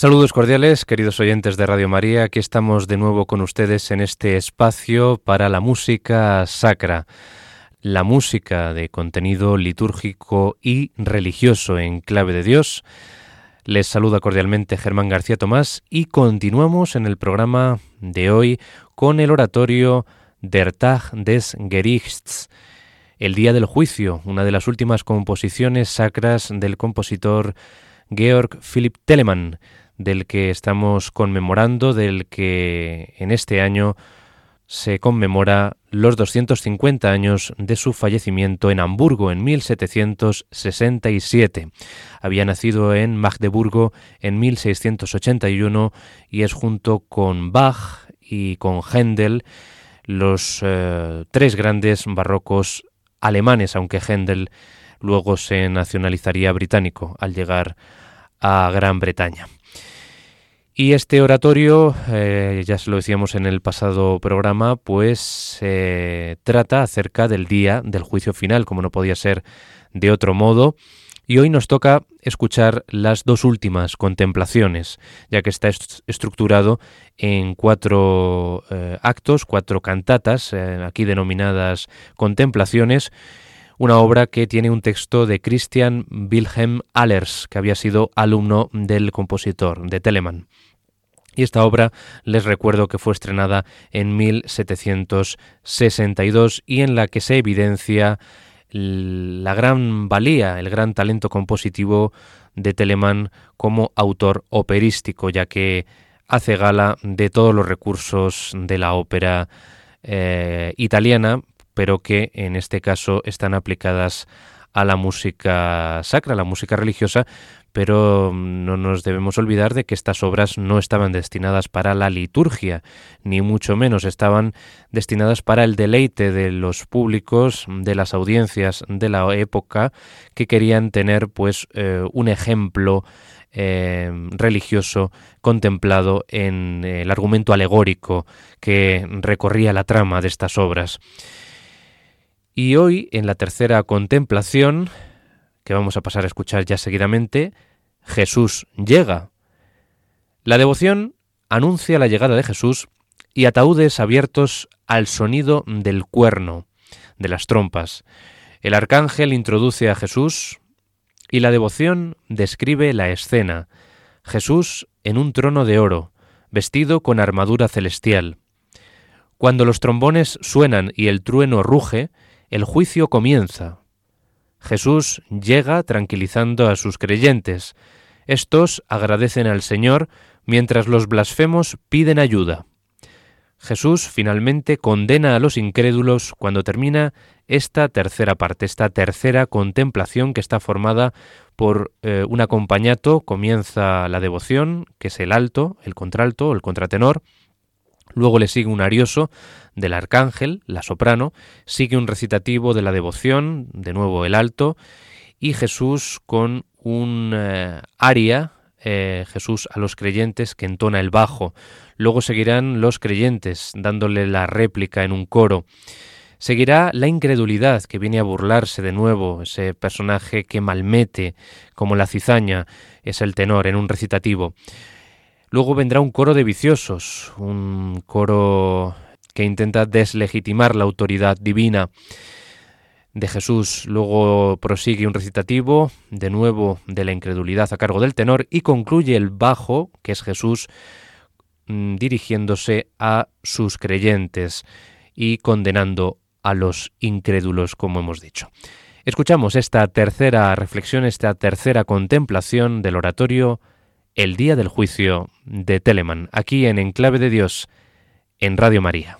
Saludos cordiales, queridos oyentes de Radio María. Aquí estamos de nuevo con ustedes en este espacio para la música sacra, la música de contenido litúrgico y religioso en clave de Dios. Les saluda cordialmente Germán García Tomás y continuamos en el programa de hoy con el oratorio Der Tag des Gerichts, el Día del Juicio, una de las últimas composiciones sacras del compositor Georg Philipp Telemann del que estamos conmemorando, del que en este año se conmemora los 250 años de su fallecimiento en Hamburgo en 1767. Había nacido en Magdeburgo en 1681 y es junto con Bach y con Händel los eh, tres grandes barrocos alemanes, aunque Händel luego se nacionalizaría británico al llegar a Gran Bretaña. Y este oratorio, eh, ya se lo decíamos en el pasado programa, pues trata acerca del día del juicio final, como no podía ser de otro modo. Y hoy nos toca escuchar las dos últimas contemplaciones, ya que está estructurado en cuatro eh, actos, cuatro cantatas, eh, aquí denominadas contemplaciones, una obra que tiene un texto de Christian Wilhelm Allers, que había sido alumno del compositor, de Telemann. Y esta obra les recuerdo que fue estrenada en 1762 y en la que se evidencia la gran valía, el gran talento compositivo de Telemann como autor operístico, ya que hace gala de todos los recursos de la ópera eh, italiana, pero que en este caso están aplicadas a la música sacra, a la música religiosa, pero no nos debemos olvidar de que estas obras no estaban destinadas para la liturgia, ni mucho menos estaban destinadas para el deleite de los públicos, de las audiencias de la época, que querían tener pues eh, un ejemplo eh, religioso contemplado en el argumento alegórico que recorría la trama de estas obras. Y hoy, en la tercera contemplación, que vamos a pasar a escuchar ya seguidamente, Jesús llega. La devoción anuncia la llegada de Jesús y ataúdes abiertos al sonido del cuerno, de las trompas. El arcángel introduce a Jesús y la devoción describe la escena. Jesús en un trono de oro, vestido con armadura celestial. Cuando los trombones suenan y el trueno ruge, el juicio comienza. Jesús llega tranquilizando a sus creyentes. Estos agradecen al Señor mientras los blasfemos piden ayuda. Jesús finalmente condena a los incrédulos cuando termina esta tercera parte, esta tercera contemplación que está formada por eh, un acompañato, comienza la devoción, que es el alto, el contralto, el contratenor, luego le sigue un arioso del arcángel, la soprano, sigue un recitativo de la devoción, de nuevo el alto, y Jesús con un eh, aria, eh, Jesús a los creyentes que entona el bajo. Luego seguirán los creyentes dándole la réplica en un coro. Seguirá la incredulidad que viene a burlarse de nuevo, ese personaje que malmete, como la cizaña, es el tenor en un recitativo. Luego vendrá un coro de viciosos, un coro que intenta deslegitimar la autoridad divina de Jesús. Luego prosigue un recitativo, de nuevo de la incredulidad a cargo del tenor, y concluye el bajo, que es Jesús, mm, dirigiéndose a sus creyentes y condenando a los incrédulos, como hemos dicho. Escuchamos esta tercera reflexión, esta tercera contemplación del oratorio El día del juicio de Telemann, aquí en Enclave de Dios, en Radio María.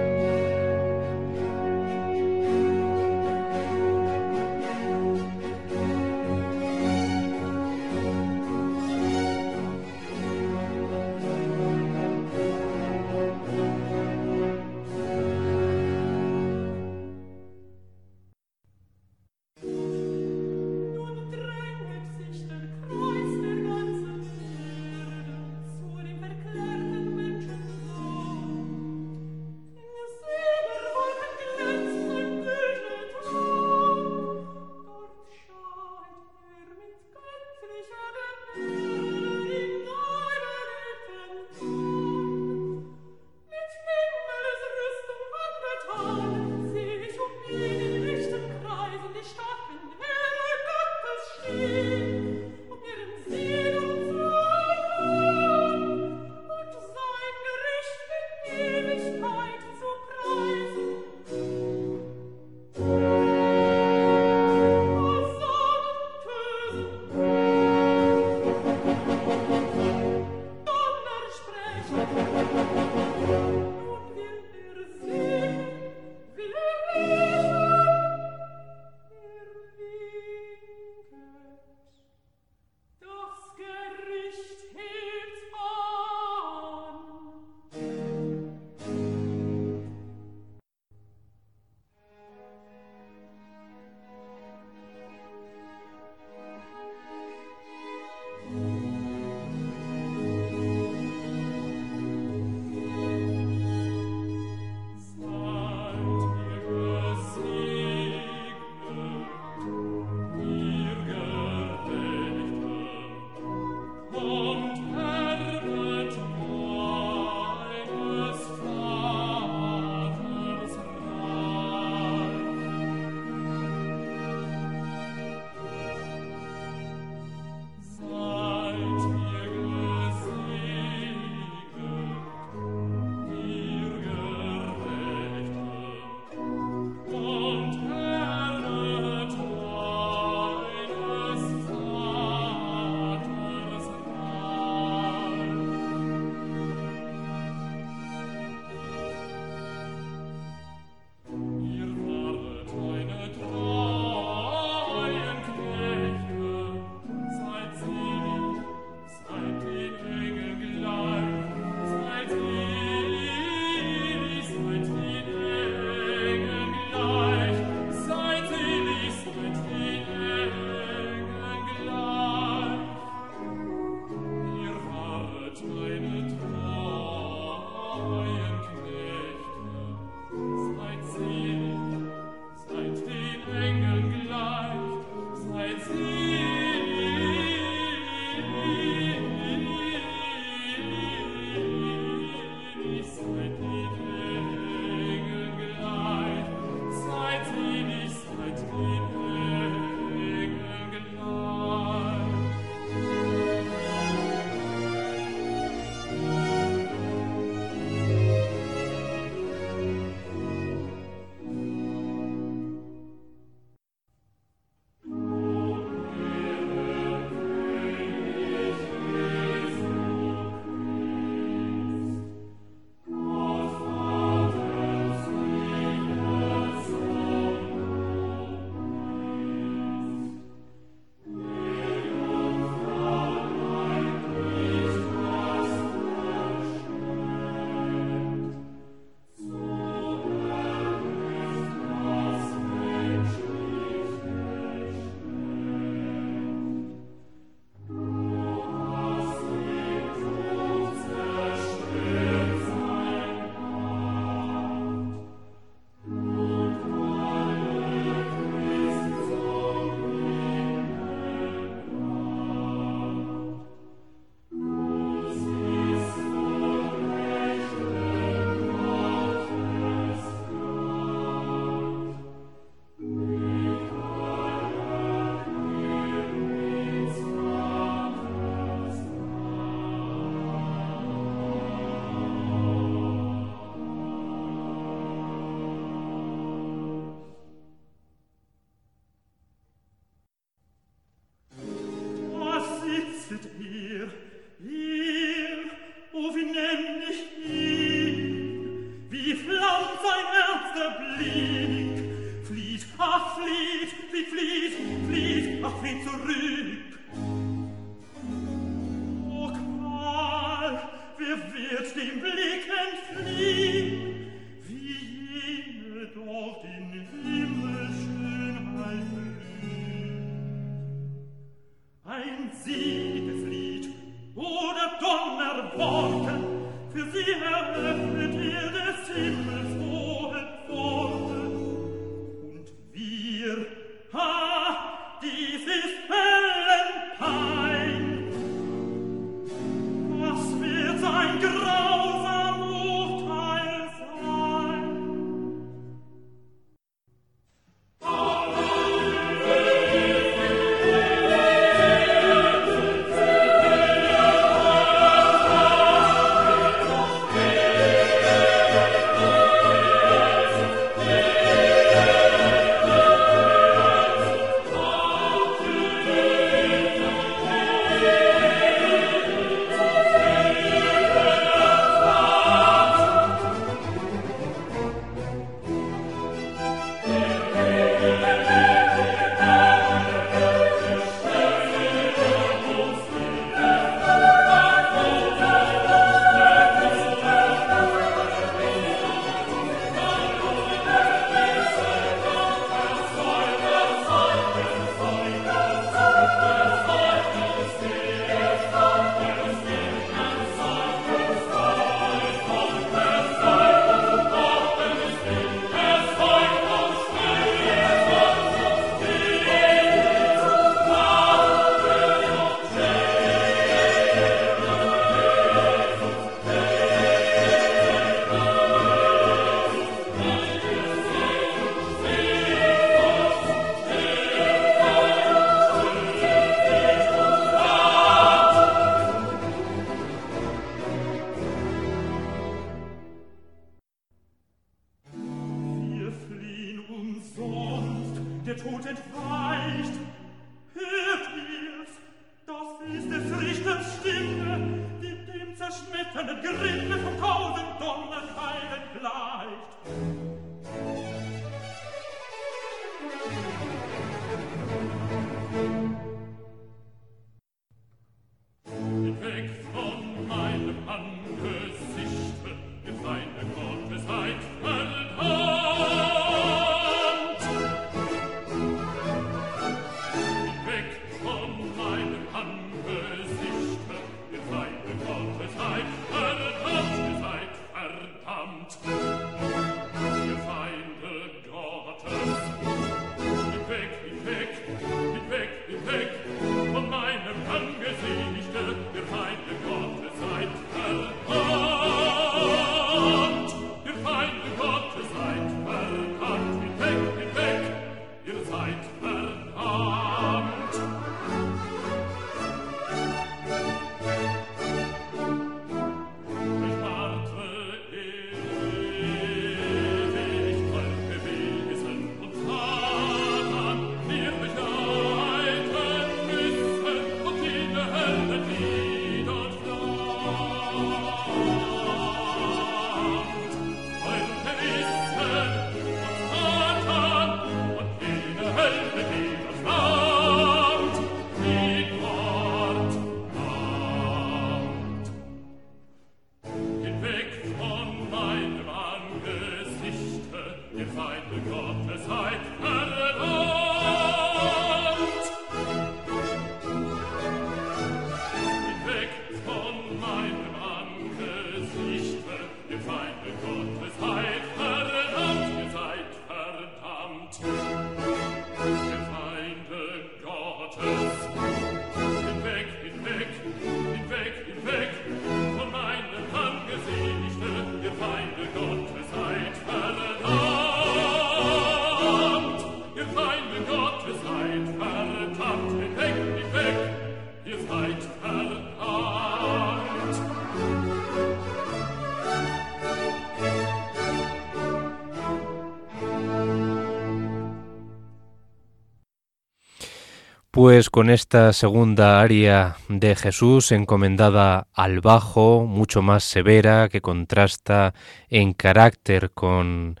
Pues con esta segunda aria de Jesús encomendada al bajo, mucho más severa, que contrasta en carácter con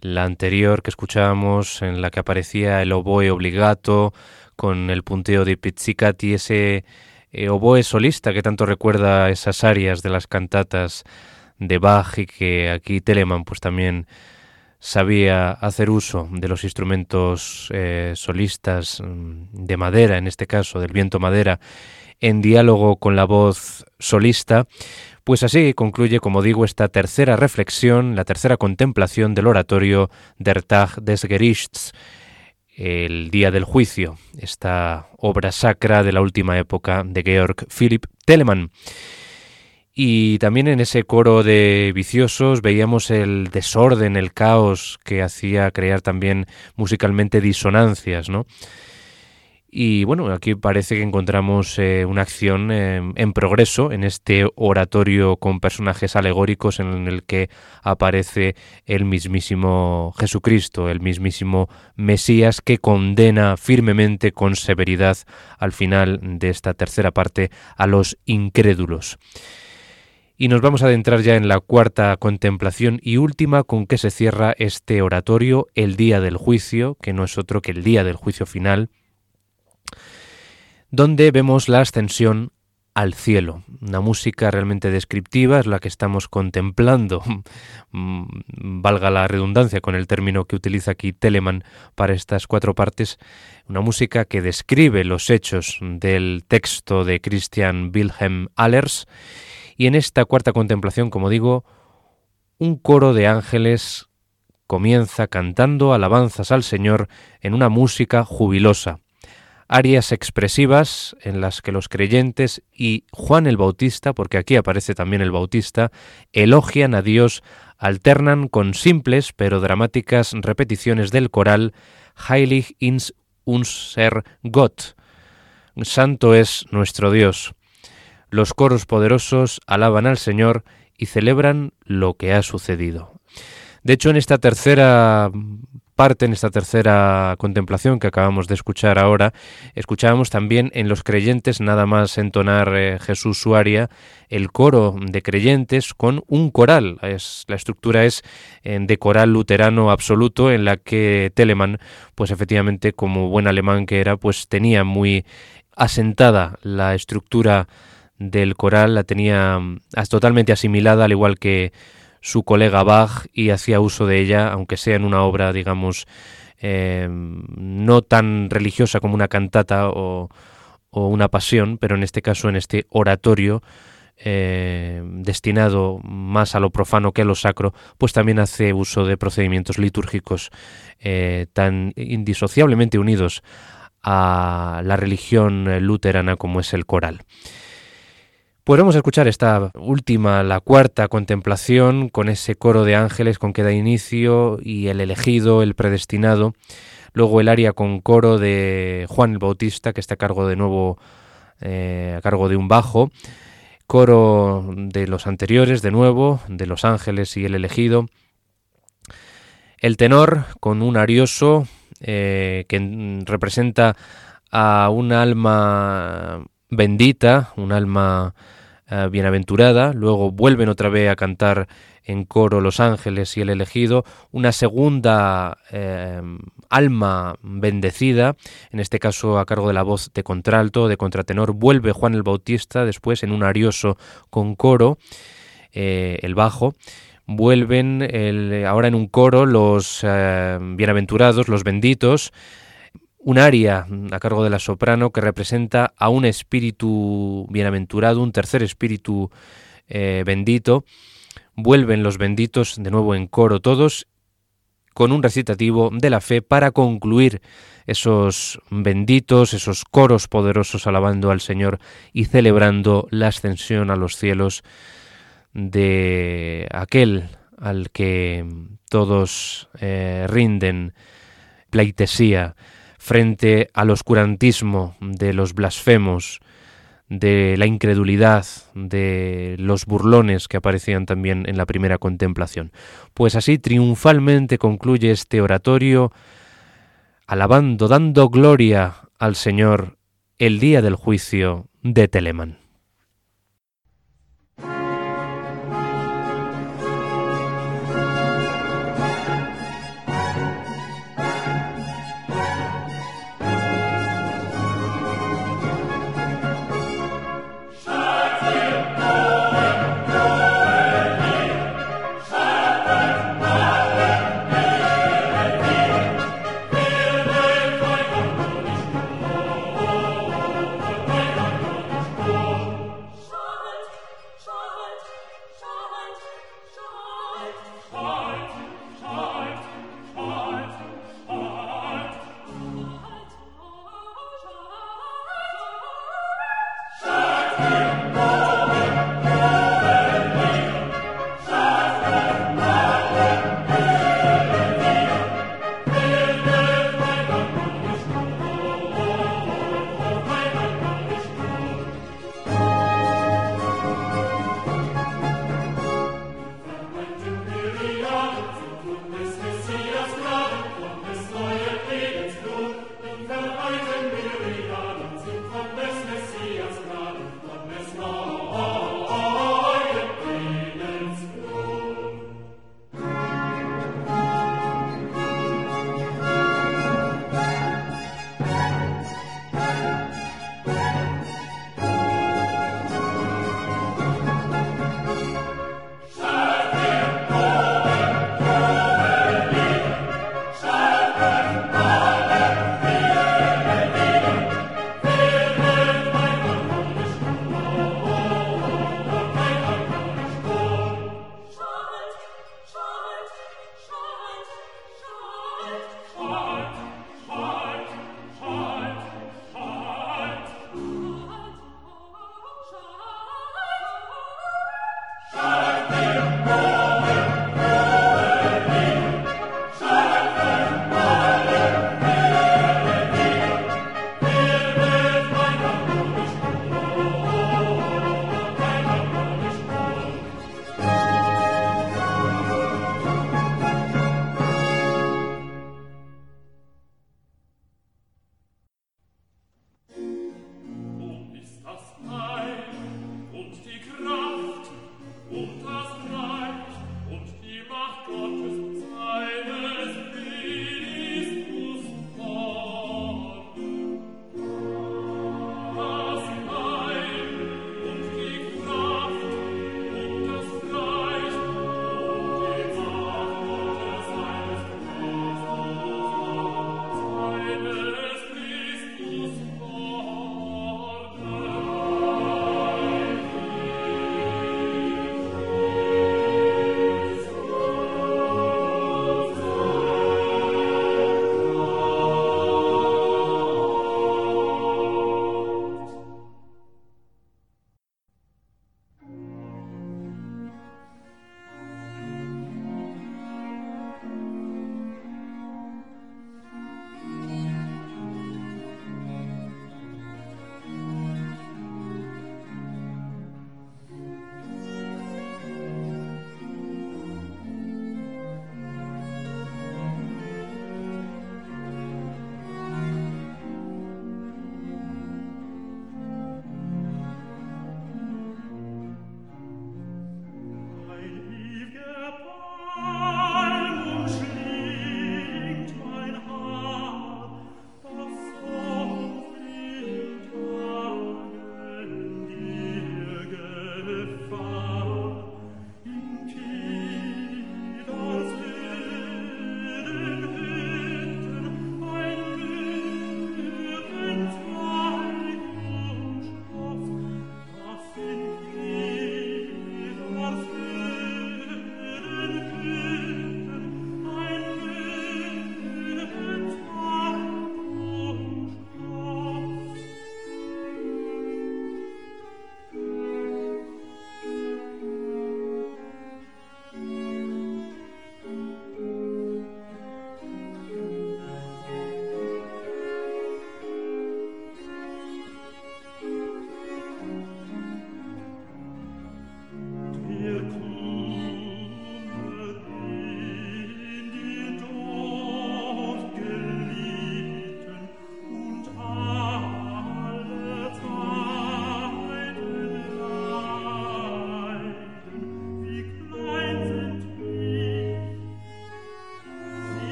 La anterior que escuchábamos, en la que aparecía el oboe obligato, con el punteo de Pizzicati, ese eh, oboe solista que tanto recuerda esas áreas de las cantatas de Bach y que aquí Telemann pues también sabía hacer uso de los instrumentos eh, solistas mm, de madera, en este caso del viento madera, en diálogo con la voz solista, pues así concluye, como digo, esta tercera reflexión, la tercera contemplación del oratorio Der Tag des Gerichts, el Día del Juicio, esta obra sacra de la última época de Georg Philipp Telemann. Y también en ese coro de viciosos veíamos el desorden, el caos que hacía crear también musicalmente disonancias, ¿no? Y bueno, aquí parece que encontramos eh, una acción eh, en progreso en este oratorio con personajes alegóricos en el que aparece el mismísimo Jesucristo, el mismísimo Mesías que condena firmemente con severidad al final de esta tercera parte a los incrédulos. Y nos vamos a adentrar ya en la cuarta contemplación y última con que se cierra este oratorio, el día del juicio, que no es otro que el día del juicio final, donde vemos la ascensión al cielo. Una música realmente descriptiva es la que estamos contemplando, mm, valga la redundancia con el término que utiliza aquí Telemann para estas cuatro partes, una música que describe los hechos del texto de Christian Wilhelm Allers y en esta cuarta contemplación, como digo, un coro de ángeles comienza cantando alabanzas al Señor en una música jubilosa áreas expresivas en las que los creyentes y Juan el Bautista, porque aquí aparece también el Bautista, elogian a Dios, alternan con simples pero dramáticas repeticiones del coral Heilig ins unser Gott. Santo es nuestro Dios. Los coros poderosos alaban al Señor y celebran lo que ha sucedido. De hecho, en esta tercera parte, en esta tercera contemplación que acabamos de escuchar ahora, escuchábamos también en los creyentes nada más entonar eh, Jesús su aria, el coro de creyentes con un coral. Es, la estructura es de coral luterano absoluto en la que Telemann, pues efectivamente como buen alemán que era, pues tenía muy asentada la estructura del coral, la tenía mm, totalmente asimilada, al igual que su colega Bach y hacía uso de ella, aunque sea en una obra, digamos, eh, no tan religiosa como una cantata o, una pasión, pero en este caso en este oratorio eh, destinado más a lo profano que a lo sacro, pues también hace uso de procedimientos litúrgicos eh, tan indisociablemente unidos a la religión luterana como es el coral. Podemos escuchar esta última, la cuarta contemplación, con ese coro de ángeles con que da inicio y el elegido, el predestinado. Luego el aria con coro de Juan el Bautista, que está a cargo de nuevo, eh, a cargo de un bajo. Coro de los anteriores, de nuevo, de los ángeles y el elegido. El tenor con un arioso eh, que representa a un alma bendita, un alma eh, bienaventurada, luego vuelven otra vez a cantar en coro los ángeles y el elegido, una segunda eh, alma bendecida, en este caso a cargo de la voz de contralto, de contratenor, vuelve Juan el Bautista después en un arioso con coro, eh, el bajo, vuelven ahora en un coro los bienaventurados, los benditos, un aria a cargo de la soprano que representa a un espíritu bienaventurado, un tercer espíritu eh, bendito. Vuelven los benditos de nuevo en coro todos con un recitativo de la fe para concluir esos benditos, esos coros poderosos alabando al Señor y celebrando la ascensión a los cielos de aquel al que todos eh, rinden pleitesía frente al oscurantismo de los blasfemos, de la incredulidad, de los burlones que aparecían también en la primera contemplación. Pues así triunfalmente concluye este oratorio, alabando, dando gloria al Señor el día del juicio de Telemán.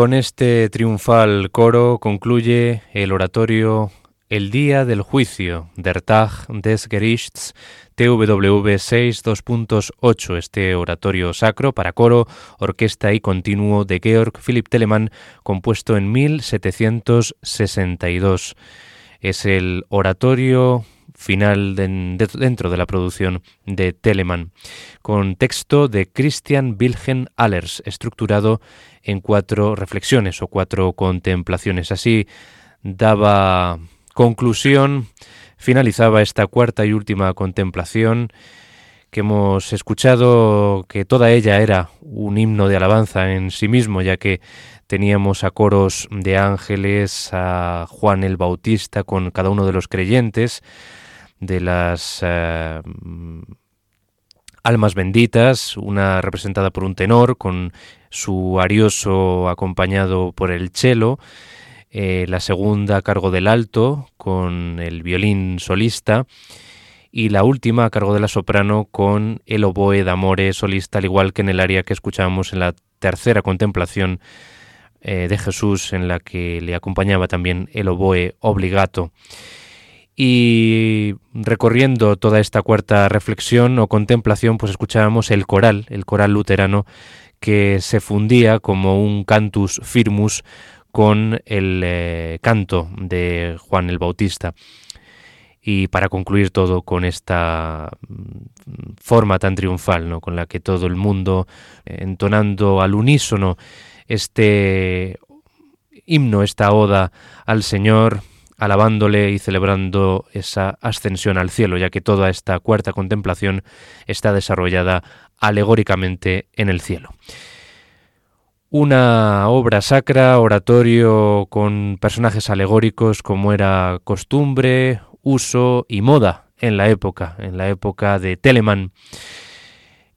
Con este triunfal coro concluye el oratorio El Día del Juicio, Der Tag des Gerichts, TWV 6 2.8, este oratorio sacro para coro, orquesta y continuo de Georg Philipp Telemann, compuesto en 1762. Es el oratorio final dentro de la producción de Telemann, con texto de Christian Wilhelm Allers, estructurado en cuatro reflexiones o cuatro contemplaciones. Así daba conclusión, finalizaba esta cuarta y última contemplación que hemos escuchado que toda ella era un himno de alabanza en sí mismo, ya que teníamos a coros de ángeles, a Juan el Bautista con cada uno de los creyentes, de las eh, almas benditas, una representada por un tenor con su arioso acompañado por el cello, eh, la segunda a cargo del alto con el violín solista y la última a cargo de la soprano con el oboe d'amore solista, al igual que en el área que escuchábamos en la tercera contemplación eh, de Jesús, en la que le acompañaba también el oboe obligato. Y recorriendo toda esta cuarta reflexión o contemplación, pues escuchábamos el coral, el coral luterano, que se fundía como un cantus firmus con el eh, canto de Juan el Bautista. Y para concluir todo con esta mm, forma tan triunfal, ¿no? con la que todo el mundo, entonando al unísono este himno, esta oda al Señor, alabándole y celebrando esa ascensión al cielo, ya que toda esta cuarta contemplación está desarrollada alegóricamente en el cielo. Una obra sacra, oratorio con personajes alegóricos como era costumbre, uso y moda en la época, en la época de Telemann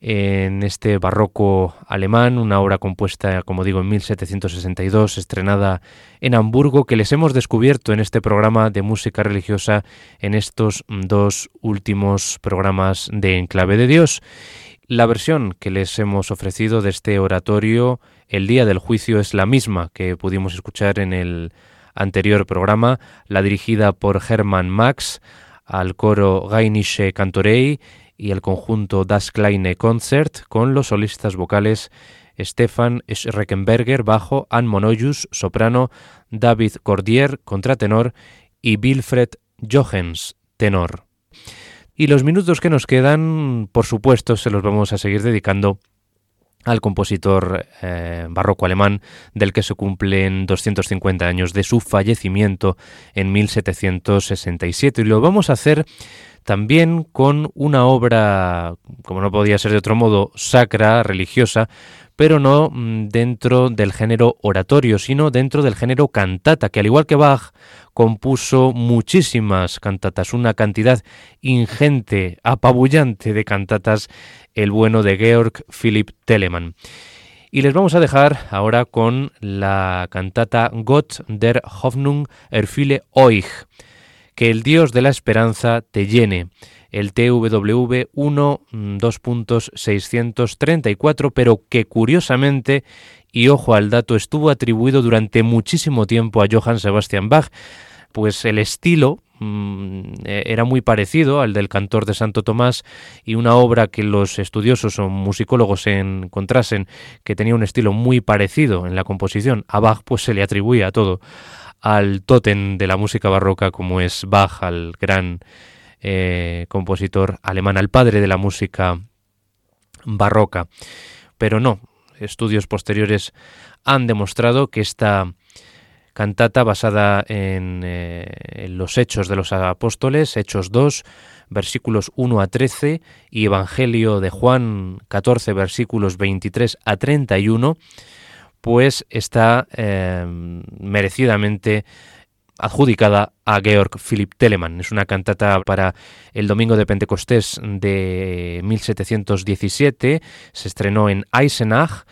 en este barroco alemán, una obra compuesta, como digo, en 1762, estrenada en Hamburgo, que les hemos descubierto en este programa de música religiosa en estos dos últimos programas de Enclave de Dios. La versión que les hemos ofrecido de este oratorio, el día del juicio, es la misma que pudimos escuchar en el anterior programa, la dirigida por Hermann Max al coro Gainische Cantorei y el conjunto Das Kleine Concert con los solistas vocales Stefan Schreckenberger bajo, Anne Monoyus soprano, David Cordier contratenor y Wilfred Jochens tenor. Y los minutos que nos quedan, por supuesto, se los vamos a seguir dedicando al compositor eh, barroco alemán del que se cumplen 250 años de su fallecimiento en 1767 y lo vamos a hacer también con una obra, como no podía ser de otro modo, sacra, religiosa, pero no mm, dentro del género oratorio, sino dentro del género cantata, que al igual que Bach compuso muchísimas cantatas, una cantidad ingente, apabullante de cantatas, el bueno de Georg Philipp Telemann. Y les vamos a dejar ahora con la cantata Gott der Hoffnung erfülle euch que el Dios de la esperanza te llene. El TWV 1 2.634, pero que curiosamente, y ojo al dato, estuvo atribuido durante muchísimo tiempo a Johann Sebastian Bach, pues el estilo mm, e, era muy parecido al del cantor de Santo Tomás y una obra que los estudiosos o musicólogos encontrasen que tenía un estilo muy parecido en la composición a Bach, pues se le atribuía a todo al tótem de la música barroca como es Bach, al gran eh, compositor alemán, al padre de la música barroca. Pero no, estudios posteriores han demostrado que esta cantata basada en, eh, en, los Hechos de los Apóstoles, Hechos 2, versículos 1 a 13, y Evangelio de Juan 14, versículos 23 a 31, pues está eh, merecidamente adjudicada a Georg Philipp Telemann. Es una cantata para el Domingo de Pentecostés de 1717, se estrenó en Eisenach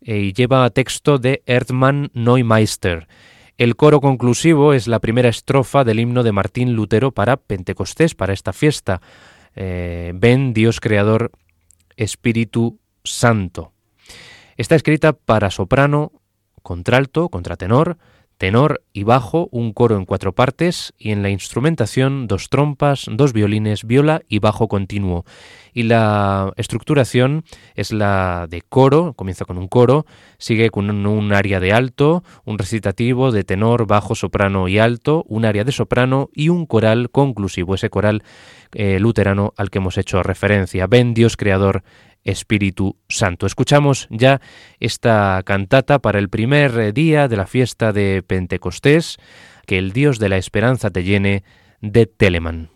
eh, y lleva texto de Erdmann Neumeister. El coro conclusivo es la primera estrofa del himno de Martín Lutero para Pentecostés, para esta fiesta. Eh, ven Dios Creador, Espíritu Santo. Está escrita para soprano, contralto, contratenor, tenor y bajo, un coro en cuatro partes y en la instrumentación dos trompas, dos violines, viola y bajo continuo. Y la estructuración es la de coro, comienza con un coro, sigue con un, área de alto, un recitativo de tenor, bajo, soprano y alto, un área de soprano y un coral conclusivo, ese coral eh, luterano al que hemos hecho referencia. Ven Dios Creador Espíritu Santo. Escuchamos ya esta cantata para el primer día de la fiesta de Pentecostés, que el Dios de la esperanza te llene de Telemann.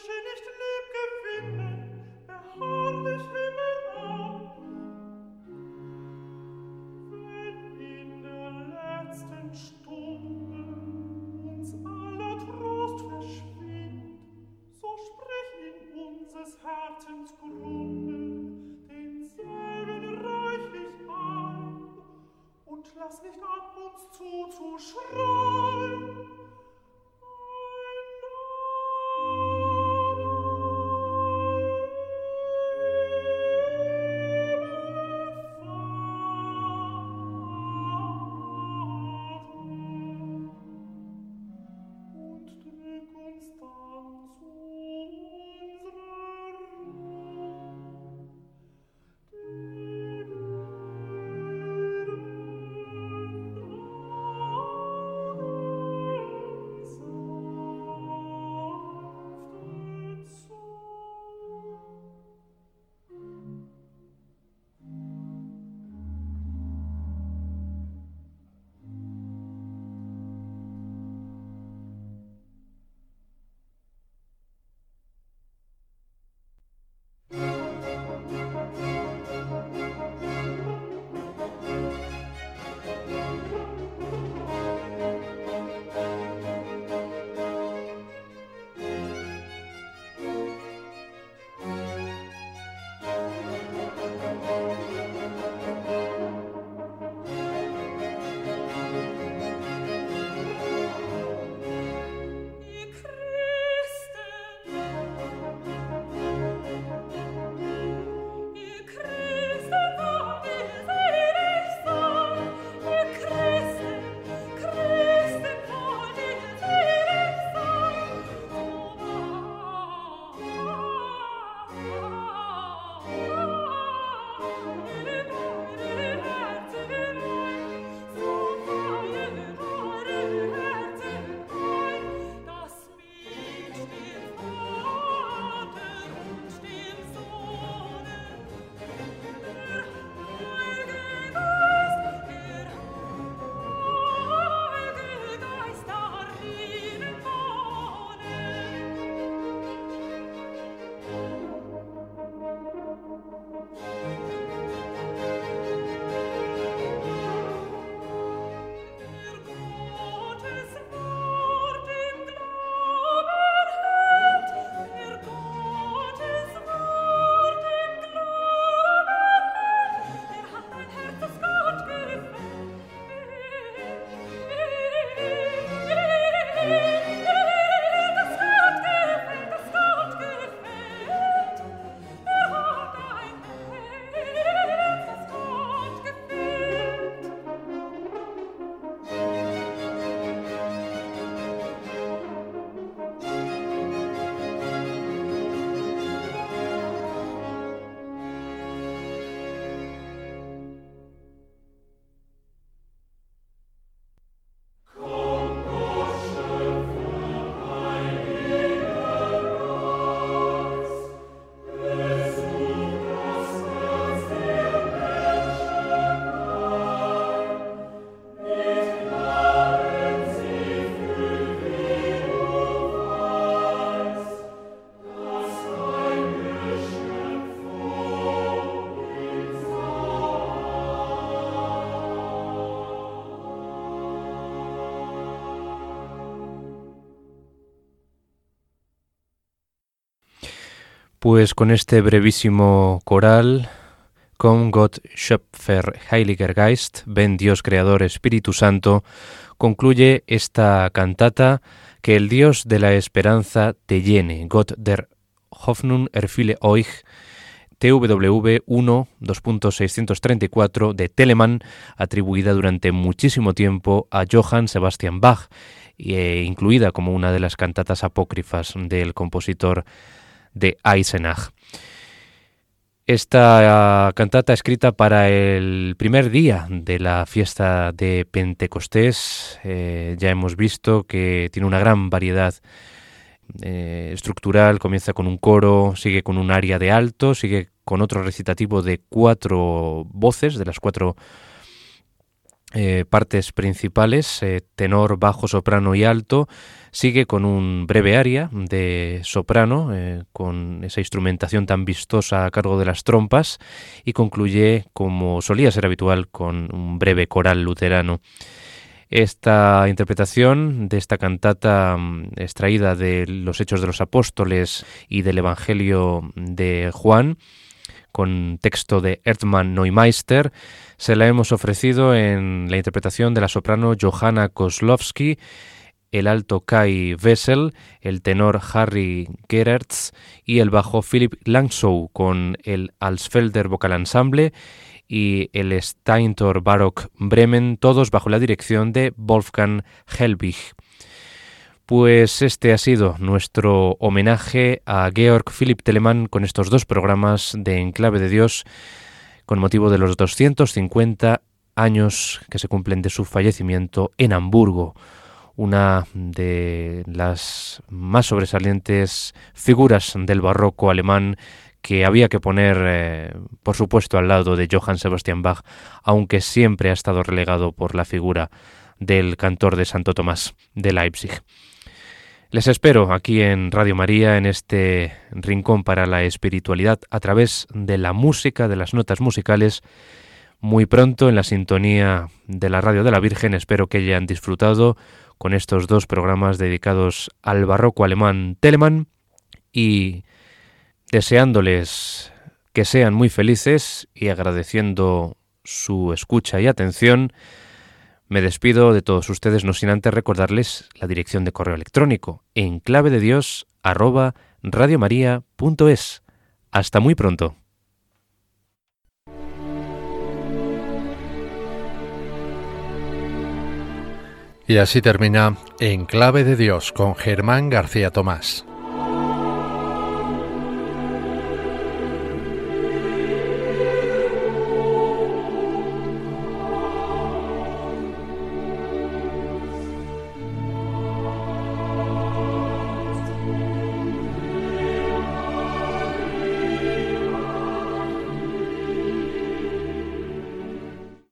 schön ist Leben. Pues con este brevísimo coral, con Gott Schöpfer Heiliger Geist, ven Dios Creador Espíritu Santo, concluye esta cantata que el Dios de la esperanza te llene, Gott der Hoffnung erfülle euch, TWV 1 2.634 de Telemann, atribuida durante muchísimo tiempo a Johann Sebastian Bach, e incluida como una de las cantatas apócrifas del compositor de Eisenach. Esta cantata escrita para el primer día de la fiesta de Pentecostés, eh, ya hemos visto que tiene una gran variedad eh, estructural, comienza con un coro, sigue con un área de alto, sigue con otro recitativo de cuatro voces, de las cuatro eh, partes principales, eh, tenor, bajo, soprano y alto, sigue con un breve aria de soprano, eh, con esa instrumentación tan vistosa a cargo de las trompas, y concluye, como solía ser habitual, con un breve coral luterano. Esta interpretación de esta cantata mm, extraída de los Hechos de los Apóstoles y del Evangelio de Juan, con texto de Erdmann Neumeister, se la hemos ofrecido en la interpretación de la soprano Johanna Koslowski, el alto Kai Wessel, el tenor Harry Gerertz y el bajo Philip Langsow con el Alsfelder Vocal Ensemble y el Steintor Barock Bremen, todos bajo la dirección de Wolfgang Helbig. Pues este ha sido nuestro homenaje a Georg Philipp Telemann con estos dos programas de Enclave de Dios con motivo de los 250 años que se cumplen de su fallecimiento en Hamburgo, una de las más sobresalientes figuras del barroco alemán que había que poner, eh, por supuesto, al lado de Johann Sebastian Bach, aunque siempre ha estado relegado por la figura del cantor de Santo Tomás de Leipzig. Les espero aquí en Radio María, en este rincón para la espiritualidad, a través de la música, de las notas musicales, muy pronto en la sintonía de la Radio de la Virgen. Espero que hayan disfrutado con estos dos programas dedicados al barroco alemán Telemann y deseándoles que sean muy felices y agradeciendo su escucha y atención. Me despido de todos ustedes, no sin antes recordarles la dirección de correo electrónico en clave de Dios arroba. Hasta muy pronto. Y así termina En Clave de Dios con Germán García Tomás.